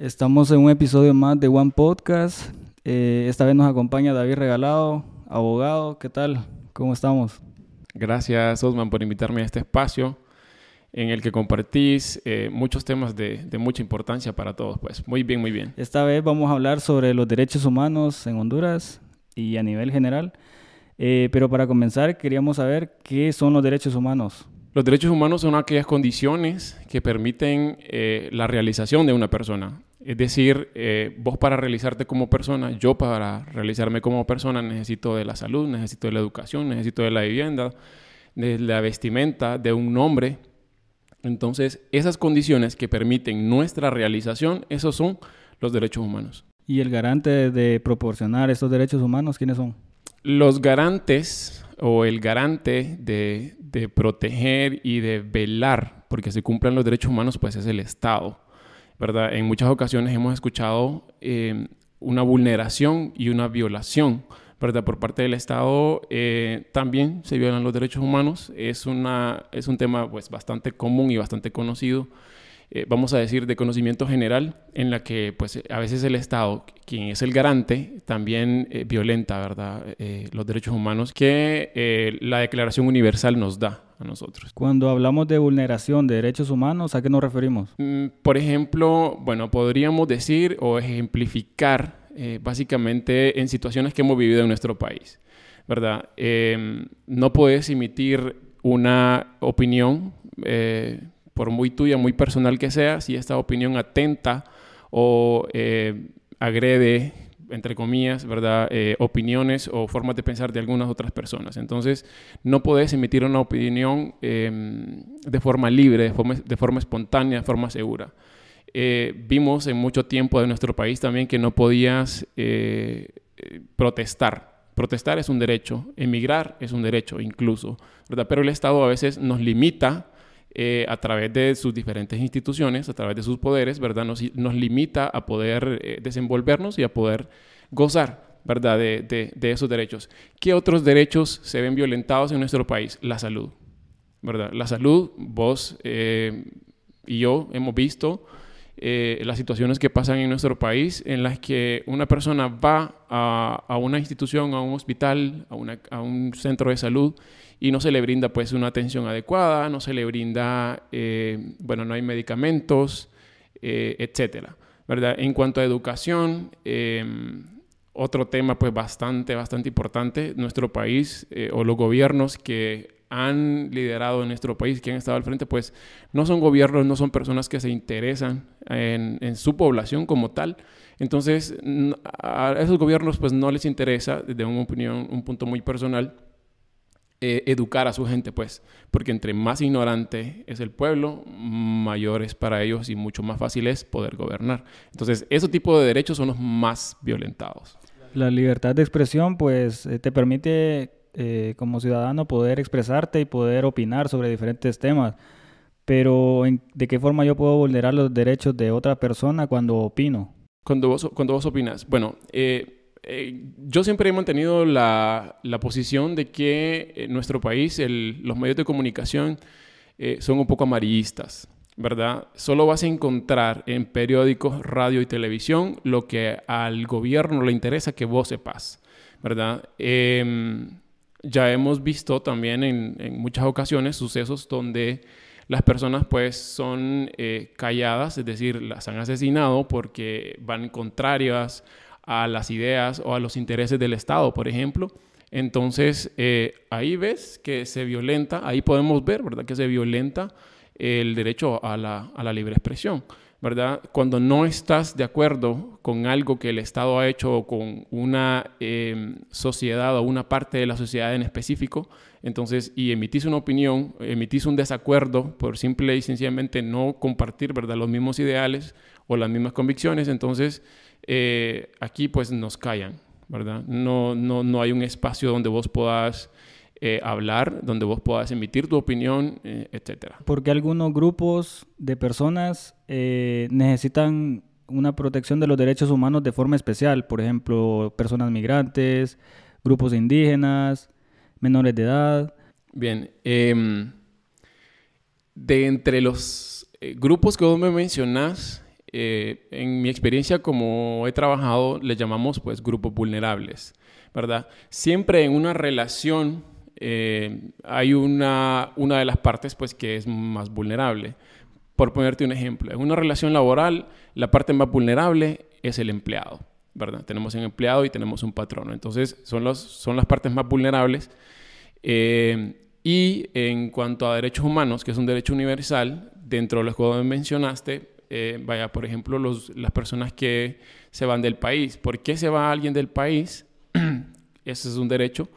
Estamos en un episodio más de One Podcast. Eh, esta vez nos acompaña David Regalado, abogado. ¿Qué tal? ¿Cómo estamos? Gracias, Osman, por invitarme a este espacio en el que compartís eh, muchos temas de, de, mucha importancia para todos. Pues muy bien, muy bien. Esta vez vamos a hablar sobre los derechos humanos en Honduras y a nivel general. Eh, pero para comenzar, queríamos saber qué son los derechos humanos. Los derechos humanos son aquellas condiciones que permiten eh, la realización de una persona. Es decir, eh, vos para realizarte como persona, yo para realizarme como persona necesito de la salud, necesito de la educación, necesito de la vivienda, de la vestimenta, de un nombre. Entonces, esas condiciones que permiten nuestra realización, esos son los derechos humanos. ¿Y el garante de proporcionar estos derechos humanos, quiénes son? Los garantes o el garante de, de, proteger y de velar porque se cumplan los derechos humanos, pues es el Estado, ¿verdad? En muchas ocasiones hemos escuchado eh, una vulneración y una violación, ¿verdad? Por parte del Estado eh, también se violan los derechos humanos. Es, una, es un tema pues bastante común y bastante conocido. Eh, vamos a decir, de conocimiento general, en la que pues a veces el Estado, quien es el garante, también eh, violenta, ¿verdad?, eh, los derechos humanos que la Declaración Universal nos da a nosotros. Cuando hablamos de vulneración de derechos humanos, ¿a qué nos referimos? Mm, por ejemplo, bueno, podríamos decir o ejemplificar básicamente en situaciones que hemos vivido en nuestro país, ¿verdad? Em, no puedes emitir una opinión por muy tuya, muy personal que sea, si esta opinión atenta o eh, agrede, entre comillas, ¿verdad? Eh, opiniones o formas de pensar de algunas otras personas. Entonces, no puedes emitir una opinión em, de forma libre, de forma, de forma, espontánea, de forma segura. Eh, vimos en mucho tiempo de nuestro país también que no podías protestar. Protestar es un derecho, emigrar es un derecho incluso, ¿verdad? Pero el Estado a veces nos limita eh, a través de sus diferentes instituciones, a través de sus poderes, ¿verdad? Nos, nos limita a poder eh, desenvolvernos y a poder gozar, ¿verdad? De, de, esos derechos. ¿Qué otros derechos se ven violentados en nuestro país? La salud, ¿verdad? La salud, vos eh, y yo hemos visto las situaciones que pasan en nuestro país en las que una persona va a, a una institución, a un hospital, a, una, a un centro de salud y no se le brinda pues una atención adecuada, no se le brinda, eh, bueno, no hay medicamentos, eh, etcétera, ¿verdad? En cuanto a educación, em, otro tema pues bastante, bastante importante, nuestro país eh, o los gobiernos que han liderado en nuestro país, que han estado al frente, pues no son gobiernos, no son personas que se interesan en, en su población como tal. Entonces, a esos gobiernos pues no les interesa, desde una opinión, un punto muy personal, eh, educar a su gente, pues, porque entre más ignorante es el pueblo, mayor es para ellos y mucho más fácil es poder gobernar. Entonces, ese tipo de derechos son los más violentados. La libertad de expresión, pues, eh, te permite eh, como ciudadano poder expresarte y poder opinar sobre diferentes temas. Pero, ¿de qué forma yo puedo vulnerar los derechos de otra persona cuando opino? Cuando vos, cuando vos opinas, bueno, eh, eh, yo siempre he mantenido la, posición de que en nuestro país los medios de comunicación eh, son un poco amarillistas, ¿verdad? Solo vas a encontrar en periódicos, radio y televisión lo que al gobierno le interesa que vos sepas, ¿verdad? Em, ya hemos visto también en, muchas ocasiones sucesos donde las personas pues son eh, calladas, es decir, las han asesinado porque van contrarias a las ideas o a los intereses del Estado, por ejemplo. Entonces, eh, ahí ves que se violenta, ahí podemos ver, ¿verdad? Que se violenta el derecho a la, a la libre expresión, ¿verdad? Cuando no estás de acuerdo con algo que el Estado ha hecho o con una em, sociedad o una parte de la sociedad en específico, entonces, y emitís una opinión, emitís un desacuerdo por simple y sencillamente no compartir, ¿verdad? Los mismos ideales o las mismas convicciones, entonces eh, aquí pues nos callan, ¿verdad? No, no, no hay un espacio donde vos puedas eh, hablar, donde vos puedas emitir tu opinión, eh, etc. Porque algunos grupos de personas necesitan una protección de los derechos humanos de forma especial, por ejemplo, personas migrantes, grupos indígenas, menores de edad. Bien, em, de entre los grupos que vos me mencionás, eh, en mi experiencia como he trabajado, le llamamos pues grupos vulnerables, ¿verdad? Siempre en una relación eh, hay una, una de las partes pues que es más vulnerable. Por ponerte un ejemplo, en una relación laboral, la parte más vulnerable es el empleado, ¿verdad? Tenemos un empleado y tenemos un patrón. Entonces, son, los, son las partes más vulnerables. Eh, y en cuanto a derechos humanos, que es un derecho universal, dentro de los que mencionaste, eh, vaya, por ejemplo, los, las personas que se van del país. ¿Por qué se va alguien del país? Ese es un derecho.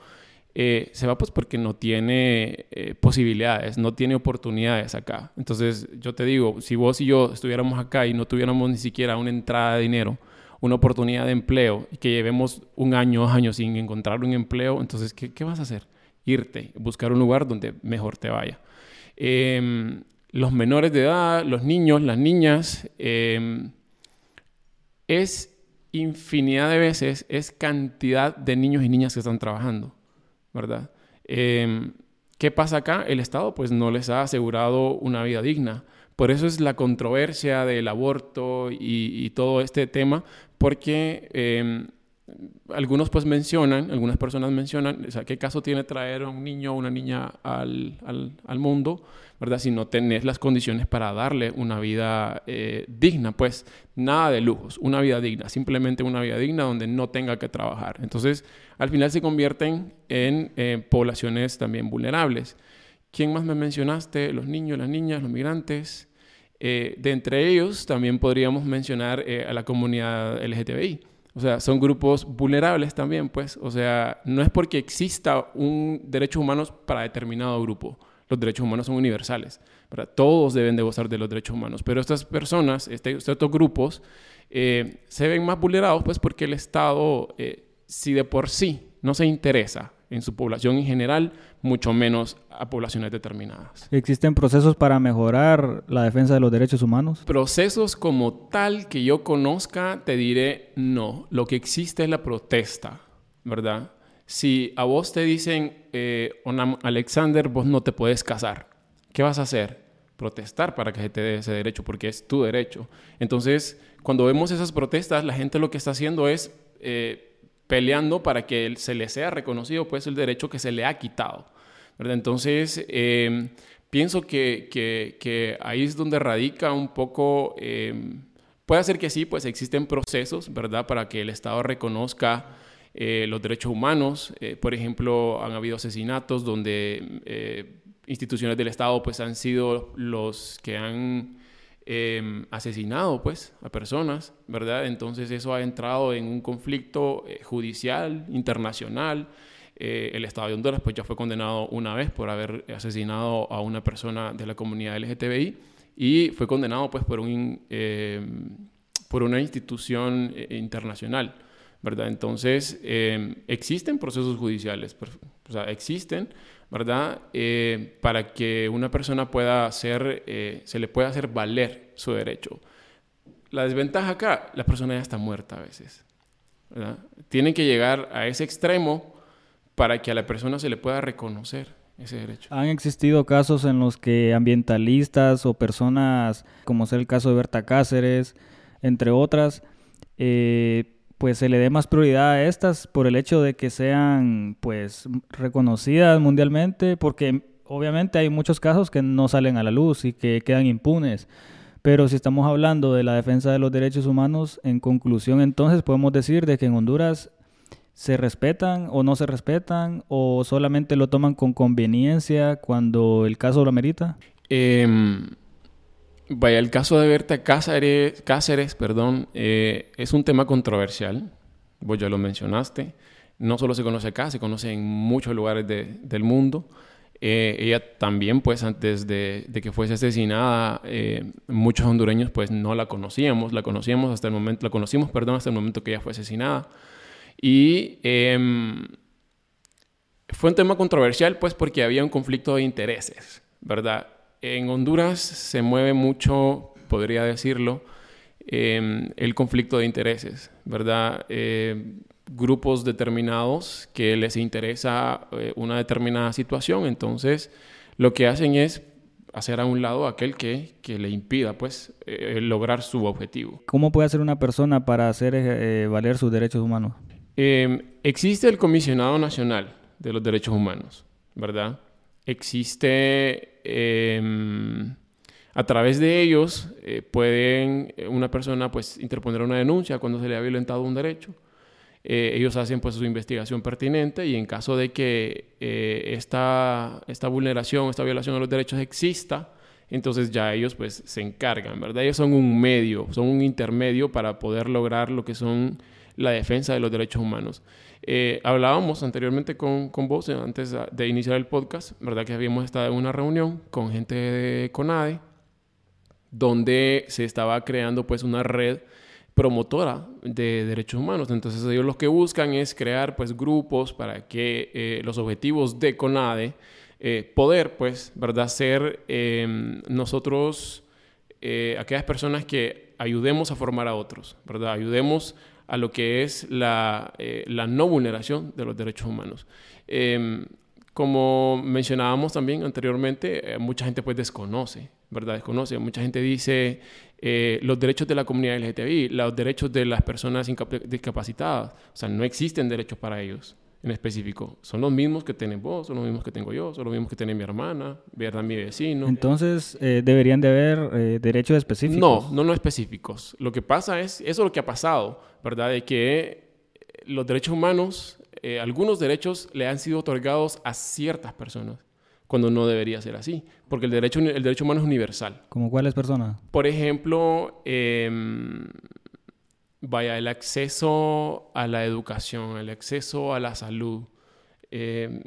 Eh, se va pues porque no tiene eh, posibilidades, no tiene oportunidades acá. Entonces yo te digo, si vos y yo estuviéramos acá y no tuviéramos ni siquiera una entrada de dinero, una oportunidad de empleo y que llevemos un año, dos años sin encontrar un empleo, entonces ¿qué, qué vas a hacer? Irte, buscar un lugar donde mejor te vaya. Em, los menores de edad, los niños, las niñas, em, es infinidad de veces, es cantidad de niños y niñas que están trabajando, ¿verdad? Em, ¿Qué pasa acá? El Estado pues no les ha asegurado una vida digna. Por eso es la controversia del aborto y, todo este tema, porque em, algunos pues mencionan, algunas personas mencionan, o sea, ¿qué caso tiene traer a un niño o una niña al, al, mundo, verdad? Si no tenés las condiciones para darle una vida eh, digna, pues nada de lujos, una vida digna, simplemente una vida digna donde no tenga que trabajar. Entonces, al final se convierten en eh, poblaciones también vulnerables. ¿Quién más me mencionaste? Los niños, las niñas, los migrantes. Eh, de entre ellos también podríamos mencionar a la comunidad LGTBI o sea, son grupos vulnerables también, pues. O sea, no es porque exista un derecho humano para determinado grupo. Los derechos humanos son universales. Todos deben de gozar de los derechos humanos. Pero estas personas, este, estos grupos, eh, se ven más vulnerados, pues, porque el Estado, eh, si de por sí no se interesa en su población en general, mucho menos a poblaciones determinadas. ¿Existen procesos para mejorar la defensa de los derechos humanos? Procesos como tal que yo conozca, te diré no. Lo que existe es la protesta, ¿verdad? Si a vos te dicen, eh, Alexander, vos no te puedes casar, ¿qué vas a hacer? Protestar para que se te dé ese derecho, porque es tu derecho. Entonces, cuando vemos esas protestas, la gente lo que está haciendo es... Eh, peleando para que se le sea reconocido pues el derecho que se le ha quitado. Entonces, em, pienso que, que, ahí es donde radica un poco, em, puede ser que sí, pues existen procesos, ¿verdad? Para que el Estado reconozca eh, los derechos humanos. Eh, por ejemplo, han habido asesinatos donde eh, instituciones del Estado pues han sido los que han Em, asesinado pues a personas, ¿verdad? Entonces eso ha entrado en un conflicto eh, judicial internacional. Eh, el Estado de Honduras pues ya fue condenado una vez por haber asesinado a una persona de la comunidad LGTBI y fue condenado pues por, un, em, por una institución eh, internacional, ¿verdad? Entonces em, existen procesos judiciales, o sea, existen, ¿verdad? Eh, para que una persona pueda hacer, eh, se le pueda hacer valer su derecho. La desventaja acá, la persona ya está muerta a veces. ¿verdad? Tienen que llegar a ese extremo para que a la persona se le pueda reconocer ese derecho. Han existido casos en los que ambientalistas o personas, como es el caso de Berta Cáceres, entre otras, eh, pues se le dé más prioridad a estas por el hecho de que sean pues reconocidas mundialmente, porque obviamente hay muchos casos que no salen a la luz y que quedan impunes. Pero si estamos hablando de la defensa de los derechos humanos, en conclusión entonces podemos decir de que en Honduras se respetan o no se respetan o solamente lo toman con conveniencia cuando el caso lo amerita. Eh, Vaya, el caso de Berta Cáceres, perdón, eh, es un tema controversial. Vos ya lo mencionaste. No solo se conoce acá, se conoce en muchos lugares del mundo. Eh, ella también, pues, antes de, que fuese asesinada, eh, muchos hondureños, pues, no la conocíamos. La conocíamos hasta el momento, la conocimos, perdón, hasta el momento que ella fue asesinada. Y em, fue un tema controversial, pues, porque había un conflicto de intereses, ¿verdad? En Honduras se mueve mucho, podría decirlo, em, el conflicto de intereses, ¿verdad? Eh, grupos determinados que les interesa eh, una determinada situación, entonces lo que hacen es hacer a un lado aquel que, que le impida pues eh, lograr su objetivo. ¿Cómo puede hacer una persona para hacer valer sus derechos humanos? Em, existe el Comisionado Nacional de los Derechos Humanos, ¿verdad? Existe, em, a través de ellos, eh, pueden una persona pues interponer una denuncia cuando se le ha violentado un derecho. Eh, ellos hacen pues su investigación pertinente y en caso de que eh, esta, esta vulneración, esta violación de los derechos exista, entonces ya ellos pues se encargan, ¿verdad? Ellos son un medio, son un intermedio para poder lograr lo que son la defensa de los derechos humanos. Eh, hablábamos anteriormente con, con vos, antes de iniciar el podcast, ¿verdad? Que habíamos estado en una reunión con gente de CONADE, donde se estaba creando pues una red promotora de derechos humanos. Entonces ellos lo que buscan es crear pues grupos para que eh, los objetivos de CONADE eh, poder pues, ¿verdad? Ser nosotros eh, aquellas personas que ayudemos a formar a otros, ¿verdad? Ayudemos a lo que es la, la no vulneración de los derechos humanos. Em, como mencionábamos también anteriormente, mucha gente pues desconoce, ¿verdad? Desconoce. Mucha gente dice, eh, los derechos de la comunidad LGTBI, los derechos de las personas discapacitadas. O sea, no existen derechos para ellos en específico. Son los mismos que tienen vos, son los mismos que tengo yo, son los mismos que tiene mi hermana, ¿verdad? Mi vecino. Entonces, eh, ¿deberían de haber eh, derechos específicos? No, no, no específicos. Lo que pasa es, eso es lo que ha pasado, ¿verdad? De que los derechos humanos, algunos derechos le han sido otorgados a ciertas personas cuando no debería ser así, porque el derecho, el derecho humano es universal. ¿Como cuáles personas? Por ejemplo, em, vaya, el acceso a la educación, el acceso a la salud. Em,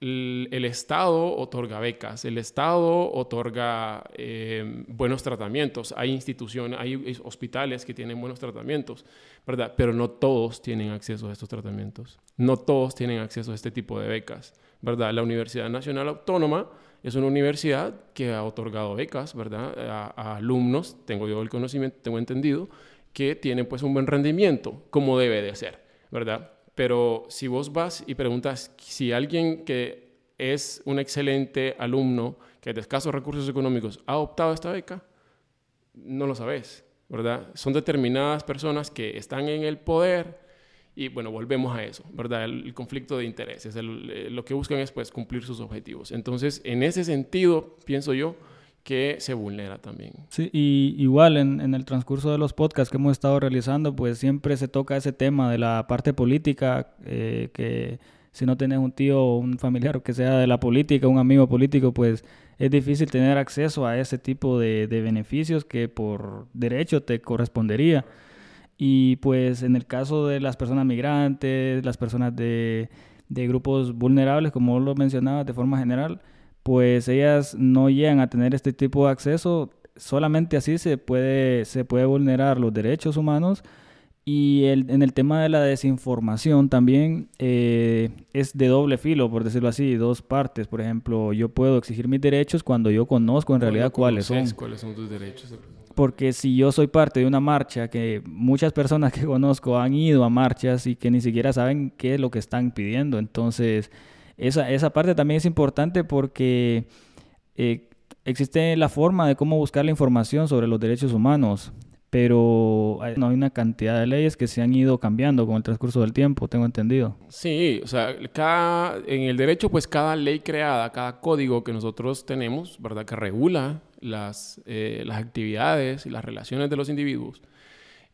el, Estado otorga becas, el Estado otorga em, buenos tratamientos, hay instituciones, hay hospitales que tienen buenos tratamientos, ¿verdad? Pero no todos tienen acceso a estos tratamientos, no todos tienen acceso a este tipo de becas. ¿verdad? La Universidad Nacional Autónoma es una universidad que ha otorgado becas, ¿verdad? A, alumnos, tengo yo el conocimiento, tengo entendido, que tienen pues un buen rendimiento, como debe de ser, ¿verdad? Pero si vos vas y preguntas si alguien que es un excelente alumno, que de escasos recursos económicos, ha optado esta beca, no lo sabes, ¿verdad? Son determinadas personas que están en el poder, y bueno, volvemos a eso, ¿verdad? El, conflicto de intereses. Eh, lo que buscan es pues cumplir sus objetivos. Entonces, en ese sentido, pienso yo que se vulnera también. Sí, y igual en, en, el transcurso de los podcasts que hemos estado realizando, pues siempre se toca ese tema de la parte política, eh, que si no tienes un tío o un familiar que sea de la política, un amigo político, pues es difícil tener acceso a ese tipo de, de beneficios que por derecho te correspondería. Y pues en el caso de las personas migrantes, las personas de, de grupos vulnerables, como lo mencionaba de forma general, pues ellas no llegan a tener este tipo de acceso. Solamente así se puede, se puede vulnerar los derechos humanos. Y el, en el tema de la desinformación también eh, es de doble filo, por decirlo así, dos partes. Por ejemplo, yo puedo exigir mis derechos cuando yo conozco en realidad cuáles son. ¿Cuáles son tus derechos? porque si yo soy parte de una marcha que muchas personas que conozco han ido a marchas y que ni siquiera saben qué es lo que están pidiendo, entonces esa, esa parte también es importante porque eh, existe la forma de cómo buscar la información sobre los derechos humanos, pero hay una cantidad de leyes que se han ido cambiando con el transcurso del tiempo, tengo entendido. Sí, o sea, cada, en el derecho, pues cada ley creada, cada código que nosotros tenemos, ¿verdad? Que regula las, eh, las actividades y las relaciones de los individuos,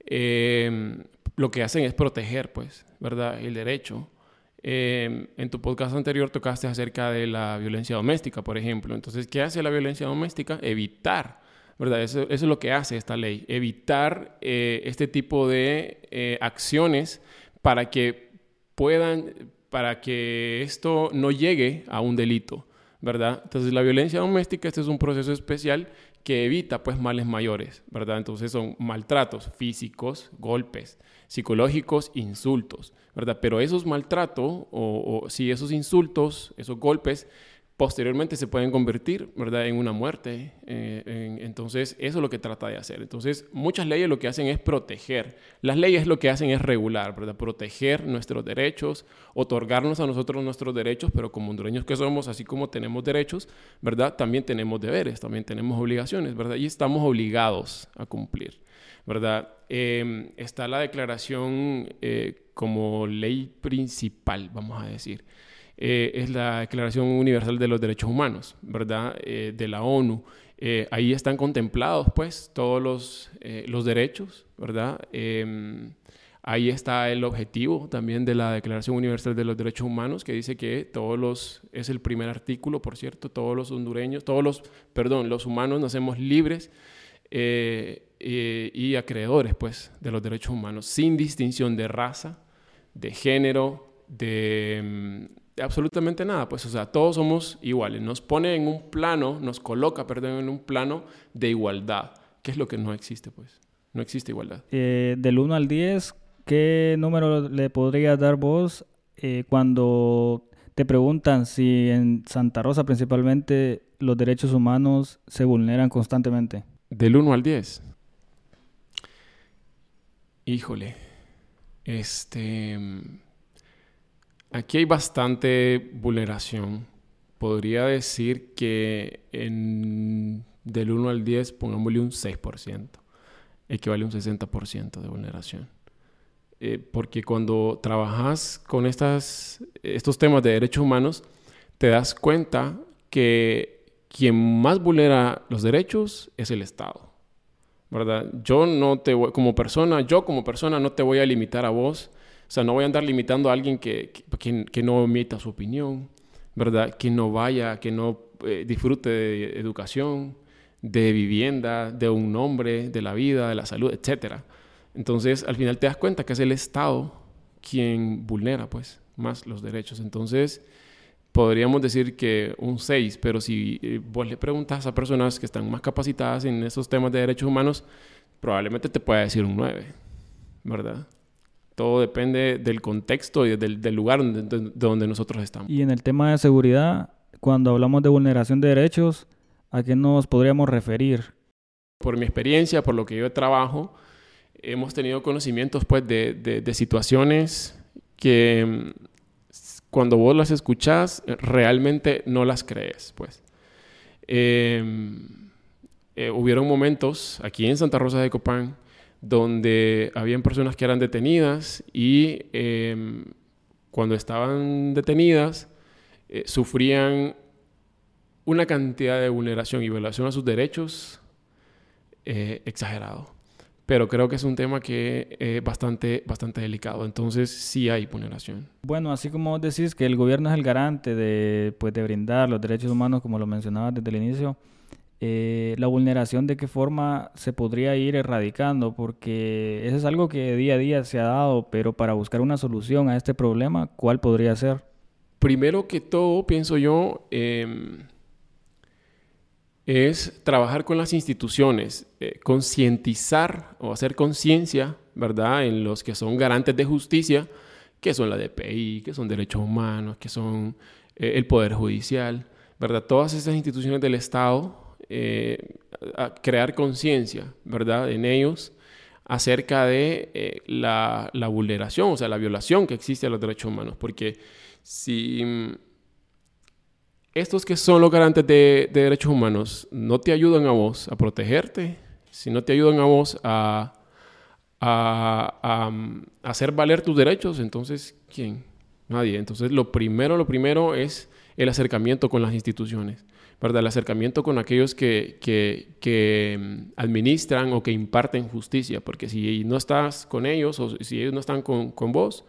eh, lo que hacen es proteger, pues, ¿verdad? El derecho. Eh, en tu podcast anterior tocaste acerca de la violencia doméstica, por ejemplo. Entonces, ¿qué hace la violencia doméstica? Evitar, ¿verdad? Eso, es lo que hace esta ley, evitar este tipo de acciones para que puedan, para que esto no llegue a un delito. ¿verdad? Entonces la violencia doméstica, este es un proceso especial que evita pues males mayores, ¿verdad? Entonces son maltratos físicos, golpes, psicológicos, insultos, ¿verdad? Pero esos maltratos o, si esos insultos, esos golpes posteriormente se pueden convertir, ¿verdad?, en una muerte. Eh, entonces, eso es lo que trata de hacer. Entonces, muchas leyes lo que hacen es proteger. Las leyes lo que hacen es regular, ¿verdad?, proteger nuestros derechos, otorgarnos a nosotros nuestros derechos, pero como hondureños que somos, así como tenemos derechos, ¿verdad?, también tenemos deberes, también tenemos obligaciones, ¿verdad?, y estamos obligados a cumplir, ¿verdad? Em, está la declaración eh, como ley principal, vamos a decir. Eh, es la Declaración Universal de los Derechos Humanos, ¿verdad? Eh, de la ONU. Eh, ahí están contemplados, pues, todos los, los derechos, ¿verdad? Em, ahí está el objetivo también de la Declaración Universal de los Derechos Humanos, que dice que todos los, es el primer artículo, por cierto, todos los hondureños, todos los, perdón, los humanos nacemos libres y acreedores, pues, de los derechos humanos, sin distinción de raza, de género, de em, absolutamente nada, pues, o sea, todos somos iguales. Nos pone en un plano, nos coloca, perdón, en un plano de igualdad, que es lo que no existe, pues. No existe igualdad. Eh, del 1 al 10, ¿qué número le podrías dar vos eh, cuando te preguntan si en Santa Rosa principalmente los derechos humanos se vulneran constantemente? Del 1 al 10. Híjole. Este Aquí hay bastante vulneración. Podría decir que del 1 al 10 pongámosle un 6%, equivale a un 60% de vulneración. Eh, porque cuando trabajas con estas, estos temas de derechos humanos, te das cuenta que quien más vulnera los derechos es el Estado. ¿verdad? Yo no te como persona, yo como persona no te voy a limitar a vos o sea, no voy a andar limitando a alguien que, que, no emita su opinión, ¿verdad? Que no vaya, que no eh, disfrute de educación, de vivienda, de un nombre, de la vida, de la salud, etc. Entonces, al final te das cuenta que es el Estado quien vulnera, pues, más los derechos. Entonces, podríamos decir que un 6, pero si eh, vos le preguntas a personas que están más capacitadas en esos temas de derechos humanos, probablemente te pueda decir un 9, ¿verdad? Todo depende del contexto y del, lugar donde, donde nosotros estamos. Y en el tema de seguridad, cuando hablamos de vulneración de derechos, ¿a qué nos podríamos referir? Por mi experiencia, por lo que yo trabajo, hemos tenido conocimientos pues, de, de, situaciones que mm, cuando vos las escuchás realmente no las crees. Pues. Em, eh, hubieron momentos aquí en Santa Rosa de Copán donde habían personas que eran detenidas y em, cuando estaban detenidas eh, sufrían una cantidad de vulneración y violación a sus derechos eh, exagerado. Pero creo que es un tema que es bastante, bastante delicado. Entonces sí hay vulneración. Bueno, así como decís que el gobierno es el garante de, pues, de brindar los derechos humanos, como lo mencionabas desde el inicio, eh, la vulneración de qué forma se podría ir erradicando, porque eso es algo que día a día se ha dado, pero para buscar una solución a este problema, ¿cuál podría ser? Primero que todo, pienso yo, em, es trabajar con las instituciones, eh, concientizar o hacer conciencia, ¿verdad?, en los que son garantes de justicia, que son la DPI, que son derechos humanos, que son eh, el Poder Judicial, ¿verdad? Todas esas instituciones del Estado eh, a crear conciencia, ¿verdad?, en ellos acerca de eh, la, vulneración, o sea, la violación que existe a los derechos humanos. Porque si mm, estos que son los garantes de, derechos humanos no te ayudan a vos a protegerte, si no te ayudan a vos a, a, mm, hacer valer tus derechos, entonces, ¿quién? Nadie. Entonces, lo primero, lo primero es el acercamiento con las instituciones. ¿Verdad? El acercamiento con aquellos que, que, mm, administran o que imparten justicia, porque si no estás con ellos o si ellos no están con, con vos,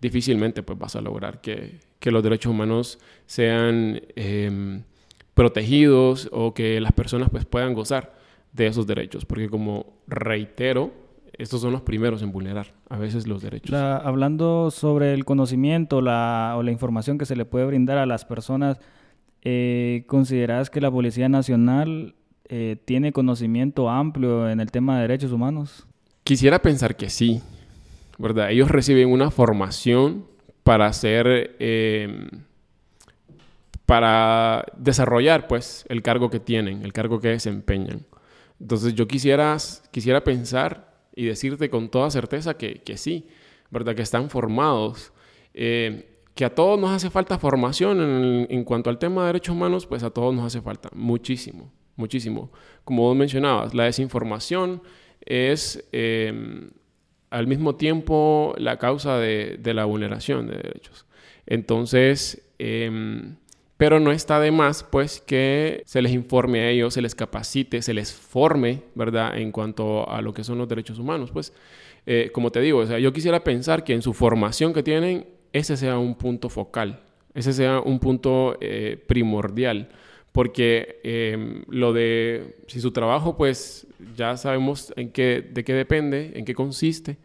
difícilmente pues vas a lograr que, que los derechos humanos sean em, protegidos o que las personas pues puedan gozar de esos derechos, porque como reitero, estos son los primeros en vulnerar a veces los derechos. hablando sobre el conocimiento la, o la información que se le puede brindar a las personas, eh, ¿consideras que la Policía Nacional eh, tiene conocimiento amplio en el tema de derechos humanos? Quisiera pensar que sí, ¿verdad? Ellos reciben una formación para ser, em, para desarrollar pues el cargo que tienen, el cargo que desempeñan. Entonces yo quisiera, quisiera pensar y decirte con toda certeza que, que sí, ¿verdad? Que están formados. Eh, que a todos nos hace falta formación en, cuanto al tema de derechos humanos, pues a todos nos hace falta muchísimo, muchísimo. Como vos mencionabas, la desinformación es eh, al mismo tiempo la causa de, la vulneración de derechos. Entonces, eh, pero no está de más, pues, que se les informe a ellos, se les capacite, se les forme, ¿verdad?, en cuanto a lo que son los derechos humanos. Pues, eh, como te digo, o sea, yo quisiera pensar que en su formación que tienen, ese sea un punto focal, ese sea un punto eh, primordial, porque eh, lo de, si su trabajo, pues, ya sabemos en qué, de qué depende, en qué consiste,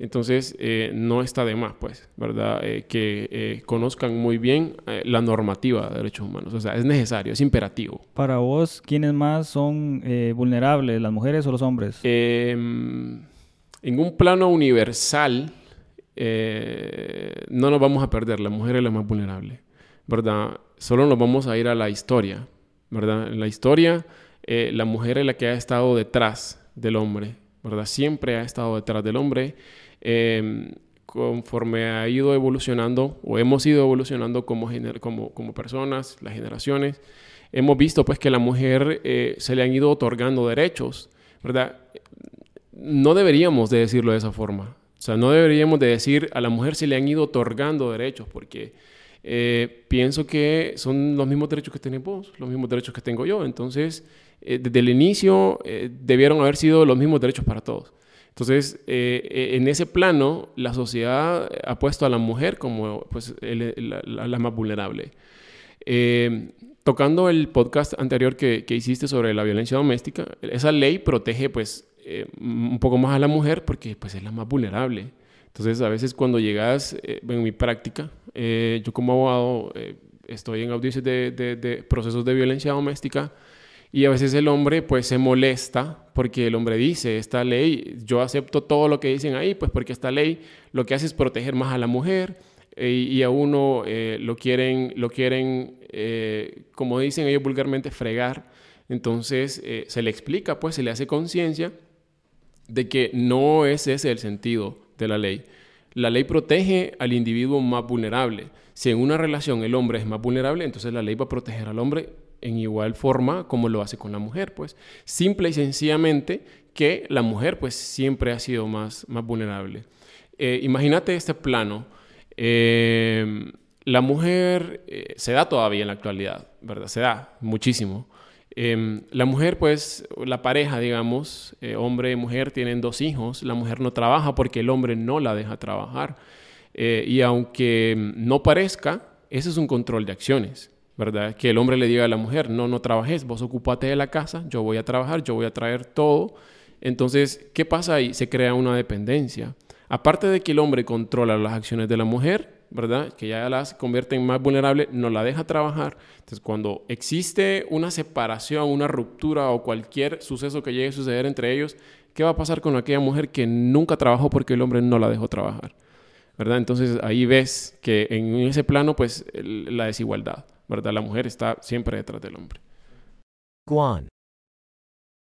entonces, eh, no está de más, pues, ¿verdad? Eh, que conozcan muy bien la normativa de derechos humanos. O sea, es necesario, es imperativo. Para vos, ¿quiénes más son vulnerables, las mujeres o los hombres? Em, en un plano universal, eh, no nos vamos a perder. La mujer es la más vulnerable, ¿verdad? Solo nos vamos a ir a la historia, ¿verdad? En la historia, eh, la mujer es la que ha estado detrás del hombre, ¿verdad? Siempre ha estado detrás del hombre. Eh, conforme ha ido evolucionando o hemos ido evolucionando como, como, como personas, las generaciones, hemos visto pues que a la mujer eh, se le han ido otorgando derechos, ¿verdad? No deberíamos de decirlo de esa forma. O sea, no deberíamos de decir a la mujer se le han ido otorgando derechos porque eh, pienso que son los mismos derechos que tenés vos, los mismos derechos que tengo yo. Entonces, eh, desde el inicio eh, debieron haber sido los mismos derechos para todos. Entonces, eh, en ese plano, la sociedad ha puesto a la mujer como pues, el, la, la, más vulnerable. Eh, tocando el podcast anterior que, que, hiciste sobre la violencia doméstica, esa ley protege pues, eh, un poco más a la mujer porque pues, es la más vulnerable. Entonces, a veces cuando llegas, eh, en mi práctica, yo como abogado estoy en audiencias de, de, de procesos de violencia doméstica, y a veces el hombre pues se molesta porque el hombre dice, esta ley, yo acepto todo lo que dicen ahí, pues porque esta ley lo que hace es proteger más a la mujer eh, y a uno eh, lo quieren, lo quieren eh, como dicen ellos vulgarmente, fregar. Entonces eh, se le explica, pues se le hace conciencia de que no es ese el sentido de la ley. La ley protege al individuo más vulnerable. Si en una relación el hombre es más vulnerable, entonces la ley va a proteger al hombre en igual forma como lo hace con la mujer, pues. Simple y sencillamente que la mujer, pues, siempre ha sido más, más vulnerable. Eh, imagínate este plano. Eh, la mujer eh, se da todavía en la actualidad, ¿verdad? Se da muchísimo. Eh, la mujer, pues, la pareja, digamos, eh, hombre y mujer tienen dos hijos. La mujer no trabaja porque el hombre no la deja trabajar. Eh, y aunque no parezca, ese es un control de acciones. ¿verdad? Que el hombre le diga a la mujer, no, no trabajes, vos ocupate de la casa, yo voy a trabajar, yo voy a traer todo. Entonces, ¿qué pasa ahí? Se crea una dependencia. Aparte de que el hombre controla las acciones de la mujer, ¿verdad? Que ya las convierte en más vulnerable, no la deja trabajar. Entonces, cuando existe una separación, una ruptura o cualquier suceso que llegue a suceder entre ellos, ¿qué va a pasar con aquella mujer que nunca trabajó porque el hombre no la dejó trabajar? ¿Verdad? Entonces, ahí ves que en ese plano, pues, la desigualdad. ¿verdad? La mujer está siempre detrás del hombre. Guan.